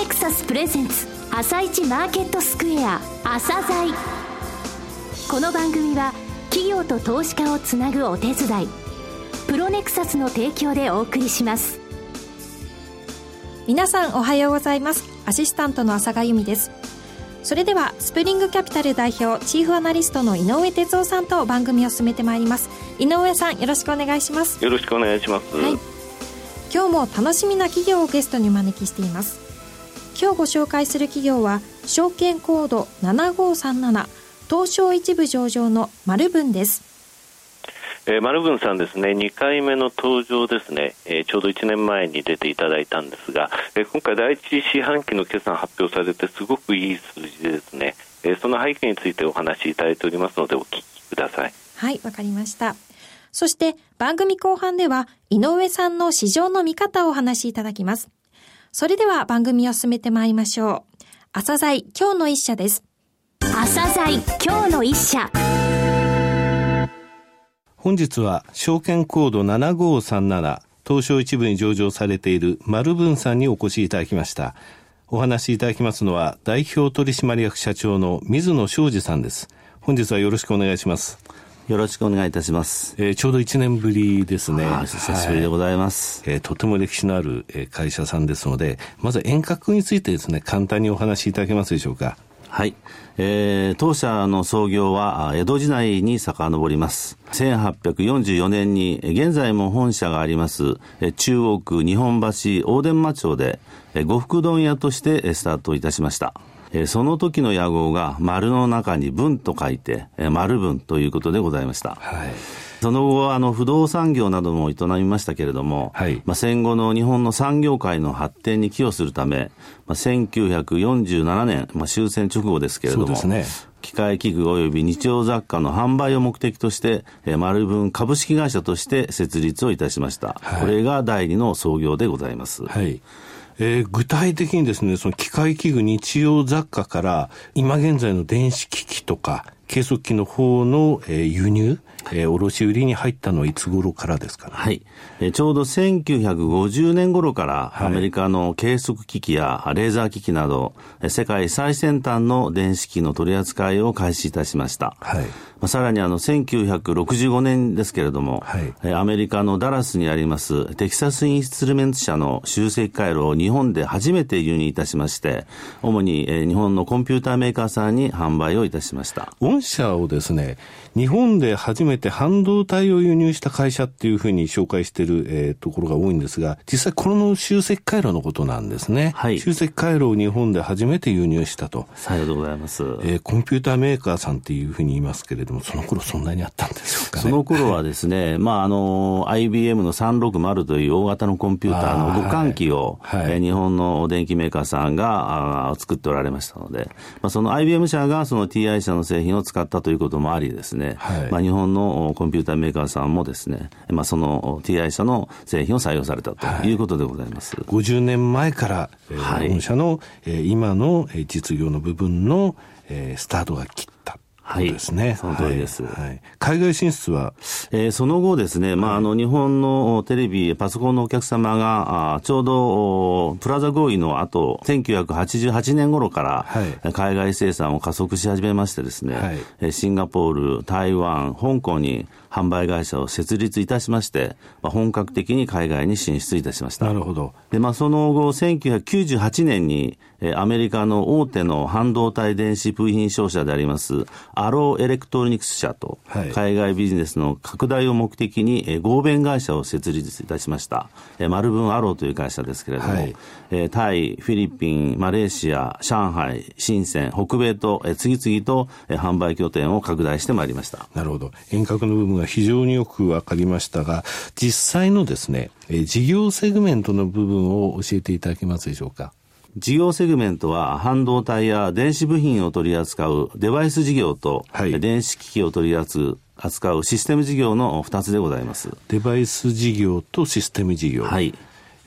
ネクサスプレゼンツ朝一マーケットスクエア朝鮮この番組は企業と投資家をつなぐお手伝いプロネクサスの提供でお送りします。皆さんおはようございます。アシスタントの朝賀由美です。それではスプリングキャピタル代表チーフアナリストの井上哲夫さんと番組を進めてまいります。井上さんよろしくお願いします。よろしくお願いします、はい、今日も楽しみな企業をゲストにお招きしています今日ご紹介する企業は証券コード7537東証一部上場の丸文ですえー、丸文さんですね、2回目の登場ですね、えー、ちょうど1年前に出ていただいたんですが、えー、今回第一四半期の決算発表されてすごくいい数字でですね、えー、その背景についてお話しいただいておりますのでお聞きください。はい、わかりました。そして番組後半では井上さんの市場の見方をお話しいただきます。それでは番組を進めてまいりましょう。朝鮮今日の一社です。朝鮮今日の一社。本日は証券コード7537東証一部に上場されている丸文さんにお越しいただきました。お話しいただきますのは代表取締役社長の水野昌司さんです。本日はよろしくお願いします。よろしくお願いいたします。えー、ちょうど1年ぶりですね。久しぶりでございます。はい、えー、とても歴史のある会社さんですので、まず遠隔についてですね、簡単にお話しいただけますでしょうか？はい。えー、当社の創業は江戸時代に遡ります。1844年に現在も本社があります中央区日本橋大伝馬町で呉服問屋としてスタートいたしました。その時の屋号が丸の中に文と書いて丸文ということでございました。はいその後、あの、不動産業なども営みましたけれども、はい、まあ、戦後の日本の産業界の発展に寄与するため、まあ、1947年、まあ、終戦直後ですけれども、ね、機械器具及び日用雑貨の販売を目的として、えー、丸文株式会社として設立をいたしました。はい、これが第二の創業でございます。はいえー、具体的にですね、その機械器具、日用雑貨から、今現在の電子機器とか、計測器の方の、えー、輸入、えー、卸売に入ったのはいつ頃からですかね？はい。えー、ちょうど1950年頃から、アメリカの計測機器やレーザー機器など、世界最先端の電子機の取り扱いを開始いたしました。はい。まあ、さらにあの、1965年ですけれども、はい、アメリカのダラスにありますテキサスインストゥルメント社の集積回路を日本で初めて輸入いたしまして、主に、えー、日本のコンピューターメーカーさんに販売をいたしました。御社をですね、日本で初めて半導体を輸入した会社っていうふうに紹介している、えー、ところが多いんですが、実際この集積回路のことなんですね。はい。集積回路を日本で初めて輸入したと。さようでございます。えー、コンピューターメーカーさんっていうふうに言いますけれども、その頃そんなにあったんでしょうか、ね、その頃はですね、まあ、あの、IBM の360という大型のコンピューターの互換機を、はい、えー、日本の電機メーカーさんがあ作っておられましたので、まあ、その IBM 社がその TI 社の製品を使ったということもありですね、はい、まあ、日本のコンピューターメーカーさんもですね、まあ、その TI 社の製品を採用されたということでございます。はい、50年前から、えー、はい、御社の、えー、今の実業の部分の、えー、スタートが切ったはい。ですね。その通りです。はい。海外進出は？えー、その後ですね、まあ、あの、日本のテレビ、パソコンのお客様が、あちょうど、プラザ合意の後、1988年頃から、海外生産を加速し始めましてですね、はい、シンガポール、台湾、香港に販売会社を設立いたしまして、まあ、本格的に海外に進出いたしました。なるほど。で、まあ、その後、1998年に、えアメリカの大手の半導体電子部品商社であります、アローエレクトロニクス社と、海外ビジネスの拡大を目的に、え合弁会社を設立いたしました。えマルブンアローという会社ですけれども、はい、えタイ、フィリピン、マレーシア、上海、深セン、北米と、え次々と、え販売拠点を拡大してまいりました。なるほど。遠隔の部分が非常によくわかりましたが、実際のですね、え事業セグメントの部分を教えていただけますでしょうか？事業セグメントは半導体や電子部品を取り扱うデバイス事業と、はい、電子機器を取り扱うシステム事業の2つでございます。デバイス事業とシステム事業。はい。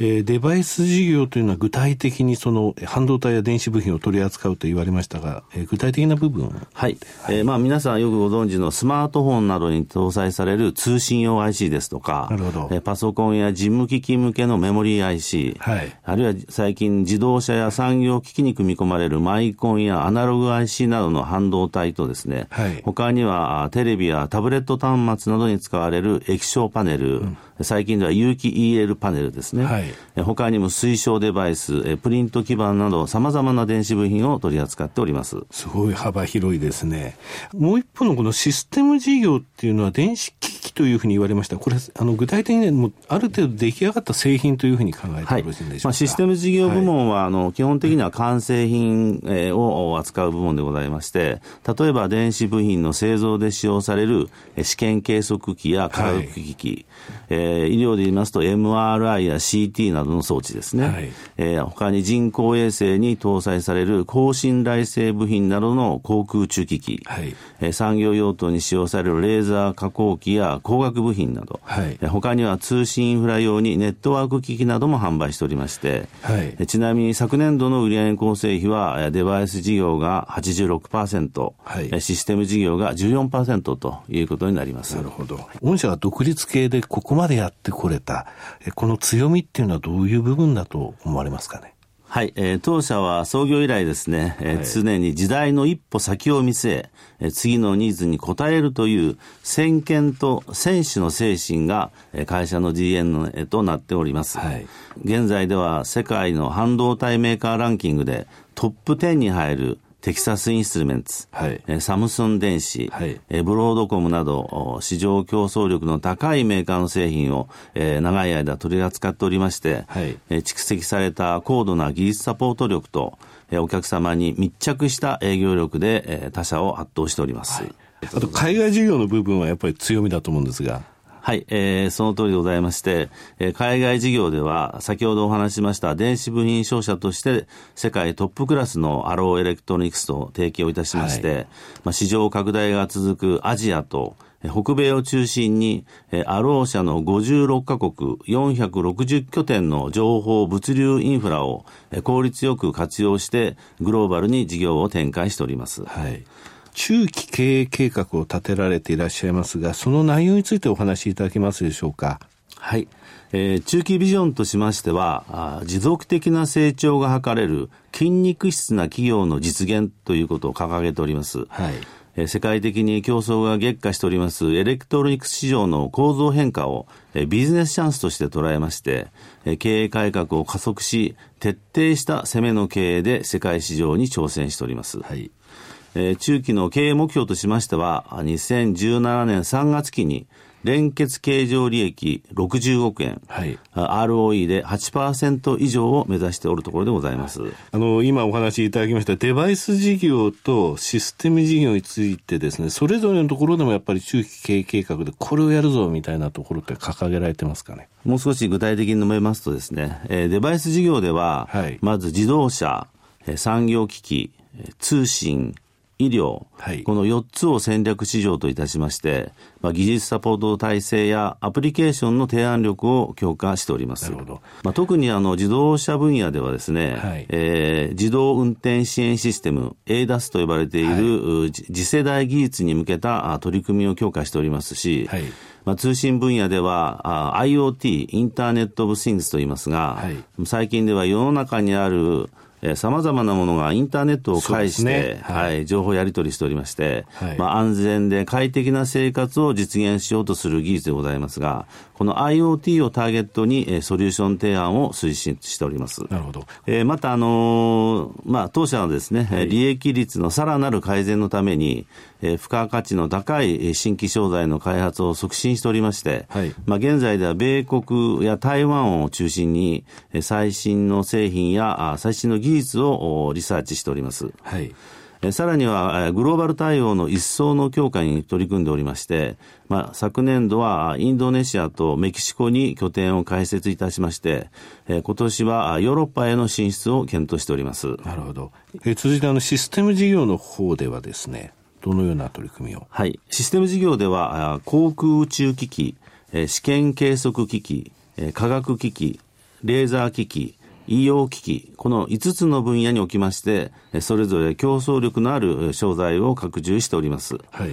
えー、デバイス事業というのは具体的にその半導体や電子部品を取り扱うと言われましたが、えー、具体的な部分？はい。はい、えー、まあ皆さんよくご存知のスマートフォンなどに搭載される通信用 IC ですとか、なるほど。えー、パソコンや事務機器向けのメモリー IC、はい。あるいは最近自動車や産業機器に組み込まれるマイコンやアナログ IC などの半導体とですね、はい。他にはテレビやタブレット端末などに使われる液晶パネル、うん最近では有機 EL パネルですね。はい、他にも水晶デバイス、プリント基板など様々な電子部品を取り扱っております。すごい幅広いですね。もう一方のこのシステム事業っていうのは電子機器というふうに言われました。これ、あの具体的にもある程度出来上がった製品というふうに考えてよろしいんでしょうか？はい、まあ、システム事業部門は、あの基本的には完成品を扱う部門でございまして、例えば電子部品の製造で使用される試験計測器や化学機器、はい、えー、医療で言いますと MRI や CT などの装置ですね。はい、えー、他に人工衛星に搭載される高信頼性部品などの航空中機器、はい、えー、産業用途に使用されるレーザー加工機や光学部品など、はい、えー、他には通信インフラ用にネットワーク機器なども販売しておりまして、はい、えー、ちなみに昨年度の売上構成比はデバイス事業が86%、はい、システム事業が14%ということになります。なるほど。御社が独立系でここまでやってこれた、この強みっていうのはどういう部分だと思われますかね？はい、えー、当社は創業以来ですね、えー、はい、常に時代の一歩先を見据ええー、次のニーズに応えるという先見と選手の精神が、えー、会社の DNA となっております、はい、現在では世界の半導体メーカーランキングでトップ10に入るテキサスインストゥルメンツ、はい、サムスン電子、はい、ブロードコムなど、市場競争力の高いメーカーの製品を、えー、長い間取り扱っておりまして、はい、蓄積された高度な技術サポート力と、お客様に密着した営業力で、他社を圧倒しております。はい、あと、海外事業の部分はやっぱり強みだと思うんですが。はい、えー、その通りでございまして、えー、海外事業では、先ほどお話ししました電子部品商社として、世界トップクラスのアローエレクトロニクスと提携をいたしまして、はい、まあ、市場拡大が続くアジアと、北米を中心に、アロー社の56カ国460拠点の情報物流インフラを効率よく活用して、グローバルに事業を展開しております。はい中期経営計画を立てられていらっしゃいますが、その内容についてお話しいただけますでしょうか？はい。えー、中期ビジョンとしましては持続的な成長が図れる筋肉質な企業の実現ということを掲げております。はい。えー、世界的に競争が激化しておりますエレクトロニクス市場の構造変化を、えー、ビジネスチャンスとして捉えまして、えー、経営改革を加速し、徹底した攻めの経営で世界市場に挑戦しております。はい。えー、中期の経営目標としましては、2017年3月期に、連結経常利益60億円、はい、ROE で8%以上を目指しておるところでございます。あの、今お話しいただきましたデバイス事業とシステム事業についてですね、それぞれのところでもやっぱり中期経営計画でこれをやるぞみたいなところって掲げられてますかね？もう少し具体的に述べますとですね、えー、デバイス事業では、はい、まず自動車、産業機器、通信、医療、はい、この4つを戦略市場といたしまして、まあ、技術サポート体制やアプリケーションの提案力を強化しております。なるほど。まあ、特にあの自動車分野ではですね、はい、えー、自動運転支援システム、ADAS と呼ばれている、はい、次世代技術に向けた取り組みを強化しておりますし、はい。まあ、通信分野では IoT、インターネット・オブ・シングスと言いますが、はい、最近では世の中にあるさまざまなものがインターネットを介して、ね、はい、はい、情報やり取りしておりまして、はい、まあ、安全で快適な生活を実現しようとする技術でございますが、この IoT をターゲットに、えー、ソリューション提案を推進しております。なるほど。えー、また、あのー、まあ、当社はですね、はい、利益率のさらなる改善のために、えー、付加価値の高い新規商材の開発を促進しておりまして、はい、まあ、現在では米国や台湾を中心に、最新の製品や最新の技術をリサーチしております。はい。さらには、グローバル対応の一層の強化に取り組んでおりまして、まあ、昨年度はインドネシアとメキシコに拠点を開設いたしまして、今年はヨーロッパへの進出を検討しております。なるほど。え続いてあのシステム事業の方ではですね、どのような取り組みを？はい。システム事業では、航空宇宙機器、試験計測機器、科学機器、レーザー機器、医療機器、この5つの分野におきまして、それぞれ競争力のある商材を拡充しております。はい。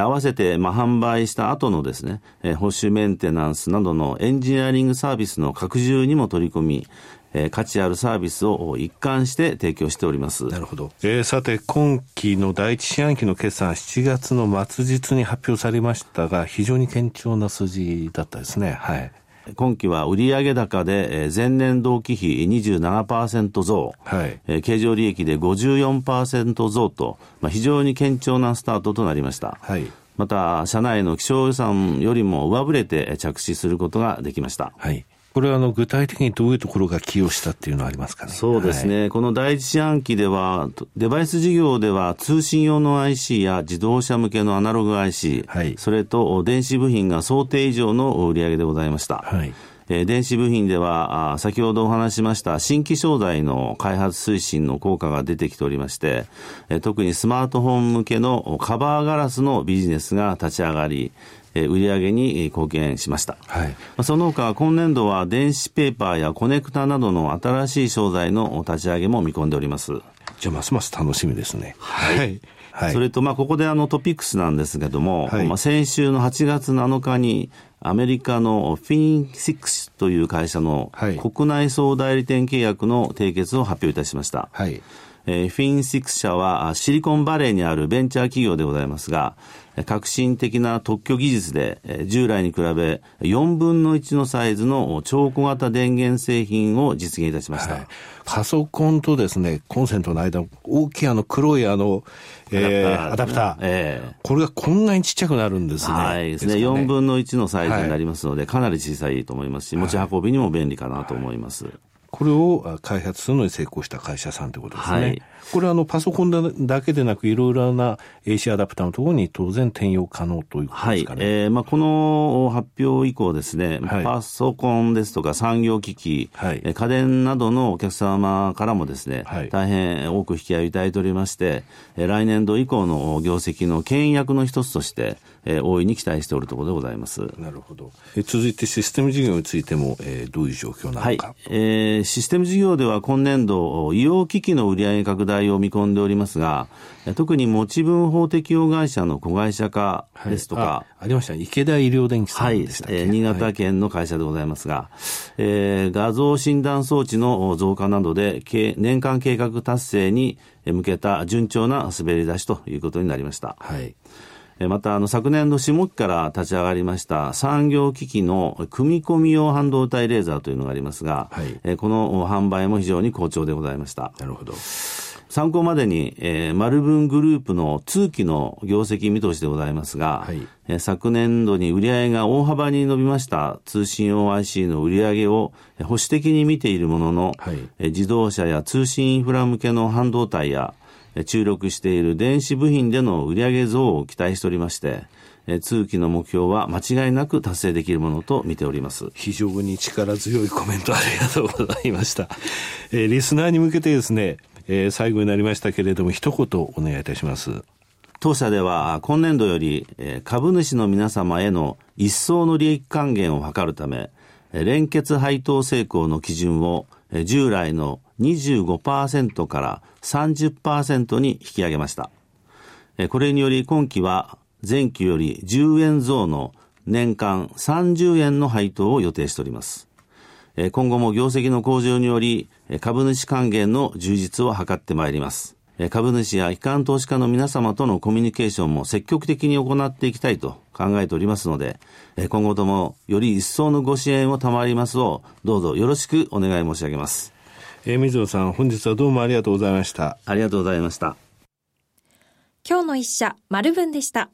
合わせて、まあ、販売した後のですね、保守メンテナンスなどのエンジニアリングサービスの拡充にも取り組み、えー、価値あるサービスを一貫して提供しております。なるほど。えー、さて、今期の第一四半期の決算、7月の末日に発表されましたが、非常に堅調な数字だったですね。はい。今期は売上高で前年同期比27%増、はい、経常利益で54%増と、まあ、非常に堅調なスタートとなりました。はい、また、社内の気象予算よりも上振れて着手することができました。はいこれはあの具体的にどういうところが寄与したっていうのはありますかね？そうですね。はい、この第一四半期では、デバイス事業では通信用の IC や自動車向けのアナログ IC、はい、それと電子部品が想定以上の売り上げでございました。はいえー、電子部品では、あ先ほどお話しました新規商材の開発推進の効果が出てきておりまして、えー、特にスマートフォン向けのカバーガラスのビジネスが立ち上がり、え売上に貢献しました。はい、その他、今年度は電子ペーパーやコネクタなどの新しい商材の立ち上げも見込んでおります。じゃあ、ますます楽しみですね。はい。はい、それと、まあ、ここであのトピックスなんですけども、はい、まあ、先週の8月7日に、アメリカのフィンシックスという会社の国内総代理店契約の締結を発表いたしました。はいえー、フィンシックス社はシリコンバレーにあるベンチャー企業でございますが、革新的な特許技術で、従来に比べ4分の1のサイズの超小型電源製品を実現いたしました。はい、パソコンとですね、コンセントの間、大きいあの黒いあの、えー、アダプター、えー、これがこんなにちっちゃくなるんですね。はいですね。ね4分の1のサイズになりますので、はい、かなり小さいと思いますし、持ち運びにも便利かなと思います。はいこれを開発するのに成功した会社さんということですね。はい、これはあのパソコンだけでなくいろいろな AC アダプターのところに当然転用可能ということですかね。はい、えー、まあ、この発表以降ですね、はい、パソコンですとか産業機器、はい、家電などのお客様からもですね、はい、大変多く引き合いいただいておりまして、来年度以降の業績の牽引役の一つとして、えー、大いに期待しておるところでございます。なるほど。え続いてシステム事業についても、えー、どういう状況なのか。はい。えー、システム事業では今年度、医療機器の売上拡大を見込んでおりますが、特に持ち分法適用会社の子会社化ですとか、はい、ありました、池田医療電機さんでしたはい、えー、新潟県の会社でございますが、はい、えー、画像診断装置の増加などで、年間計画達成に向けた順調な滑り出しということになりました。はいまた、あの、昨年度下期から立ち上がりました産業機器の組み込み用半導体レーザーというのがありますが、はい、この販売も非常に好調でございました。なるほど。参考までに、えー、マルブングループの通期の業績見通しでございますが、はい、えー、昨年度に売上が大幅に伸びました通信用 IC の売上を保守的に見ているものの、はい、えー、自動車や通信インフラ向けの半導体や、注力している電子部品での売上増を期待しておりまして、通期の目標は間違いなく達成できるものと見ております。非常に力強いコメントありがとうございました。えー、リスナーに向けてですね、えー、最後になりましたけれども、一言お願いいたします。当社では今年度より株主の皆様への一層の利益還元を図るため、連結配当成功の基準を従来の25%から30%に引き上げました。これにより今期は前期より10円増の年間30円の配当を予定しております。今後も業績の向上により株主還元の充実を図ってまいります。株主や機関投資家の皆様とのコミュニケーションも積極的に行っていきたいと考えておりますので、今後ともより一層のご支援を賜りますを、どうぞよろしくお願い申し上げます。えー、水野さん、本日はどうもありがとうございました。ありがとうございました。今日の一社、丸文でした。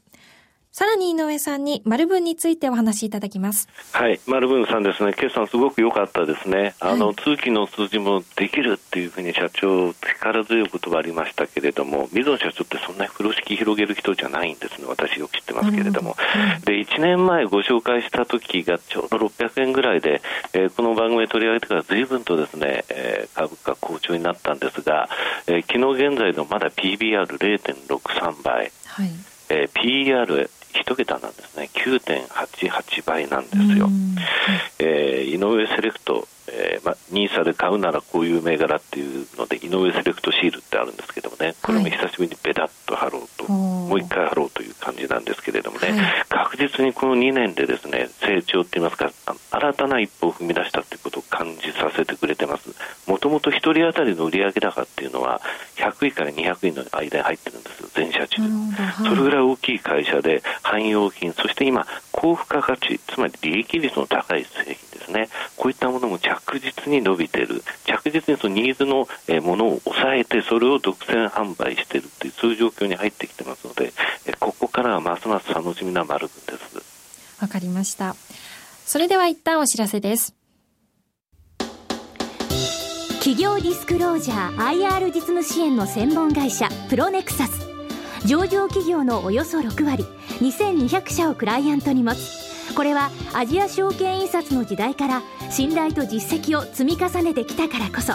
さらに井上さんに丸文についてお話しいただきます。はい、丸文さんですね、決算すごく良かったですね。あの、はい、通期の数字もできるっていうふうに社長、力強い言葉ありましたけれども、水野社長ってそんなに風呂敷広げる人じゃないんですね。私よく知ってますけれども。うん、で、1年前ご紹介した時がちょうど600円ぐらいで、えー、この番組で取り上げてから随分とですね、えー、株価好調になったんですが、えー、昨日現在のまだ PBR0.63 倍。はいえー、PR 一桁なんですね、9.88倍なんですよ。えー、井上セレクト、えーま、ニーサで買うならこういう銘柄っていうので井上セレクトシールってあるんですけどもね。これも久しぶりにベタっと貼ろうと、はい、もう一回貼ろう感じなんですけれどもね、はい、確実にこの2年でですね成長って言いますか新たな一歩を踏み出したということを感じさせてくれてます。もともと1人当たりの売上高っていうのは100位から200位の間に入ってるんですよ全社中、はい、それぐらい大きい会社で汎用品そして今高付加価値つまり利益率の高い製品ですね。こういったものも着実に伸びている。着実にそのニーズのものを抑えてそれを独占販売しているというそういう状況に入ってきてますのでからはますます楽しみな丸分です。わかりました。それでは一旦お知らせです。企業ディスクロージャー IR 実務支援の専門会社プロネクサス。上場企業のおよそ6割2200社をクライアントに持つ。これはアジア証券印刷の時代から信頼と実績を積み重ねてきたからこそ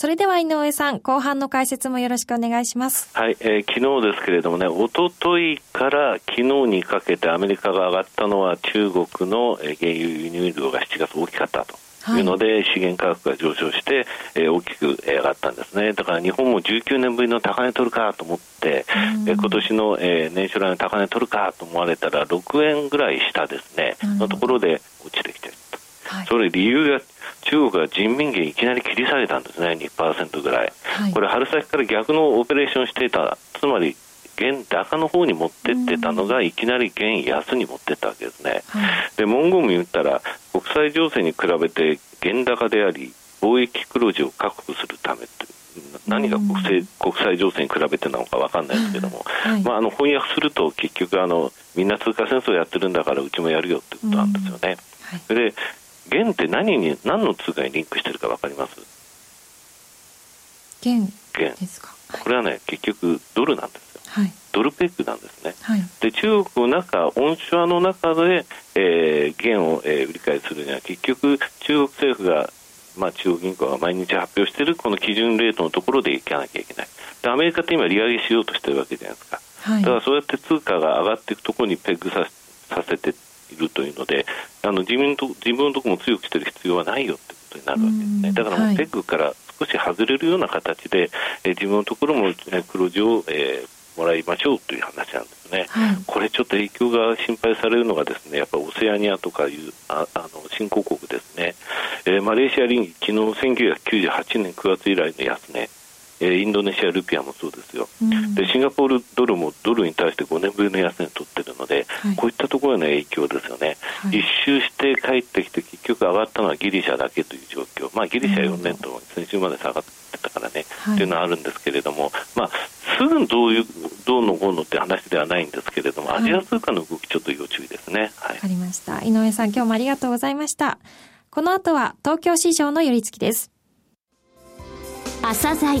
それでは井上さん、後半の解説もよろしくお願いします。はい、えー、昨日ですけれどもね、おとといから昨日にかけてアメリカが上がったのは中国の原油輸入量が7月大きかったと。いうので、資源価格が上昇して、えー、大きく上がったんですね。だから日本も19年ぶりの高値取るかと思って、えー、今年の、えー、年初来の高値取るかと思われたら、6円ぐらい下ですね、のところで落ちてきてると。はい、それ理由が中国は人民元いきなり切り下げたんですね、2%ぐらい、はい、これ、春先から逆のオペレーションしていた、つまり元高の方に持ってってたのが、いきなり元安に持ってったわけですね。はい、で文言も言ったら、国際情勢に比べて元高であり、貿易黒字を確保するためって、何が国際国際情勢に比べてなのか分かんないですけども、はい、まあ、あの翻訳すると結局あの、みんな通貨戦争やってるんだからうちもやるよってことなんですよね。はい、で元って何に何の通貨にリンクしてるか分かります？元元ですか、はい、これはね結局ドルなんですよ、はい、ドルペックなんですね、はい、で中国の中温床の中で、えー、元を、えー、売り買いするには結局中国政府がまあ、中央銀行が毎日発表しているこの基準レートのところでいかなきゃいけない。でアメリカって今利上げしようとしてるわけじゃないですか、はい、だからそうやって通貨が上がっていくところにペッグささせているというのであの自分と自分のところも強くしてる必要はないよってことになるわけですね。だからもうペッグから少し外れるような形で、はい、え自分のところも黒字を、えー、もらいましょうという話なんですね、はい、これちょっと影響が心配されるのがですねやっぱオセアニアとかいうああの新興国ですね、えー、マレーシア臨昨日1998年9月以来の安値、えインドネシアルピアもそうですよ、うん、でシンガポールドルもドルに対して5年ぶりの安値を取ってるので、はい、こういったところへの影響ですよね、はい、一周して帰ってきて結局上がったのはギリシャだけという状況、まあ、ギリシャ4年と先週まで下がってたからね、はい、というのはあるんですけれども、まあ、すぐどういうどうのこうのって話ではないんですけれども、アジア通貨の動きちょっと要注意ですね。わ、かりました。井上さん、今日もありがとうございました。この後は東京市場の寄り付きです。朝鮮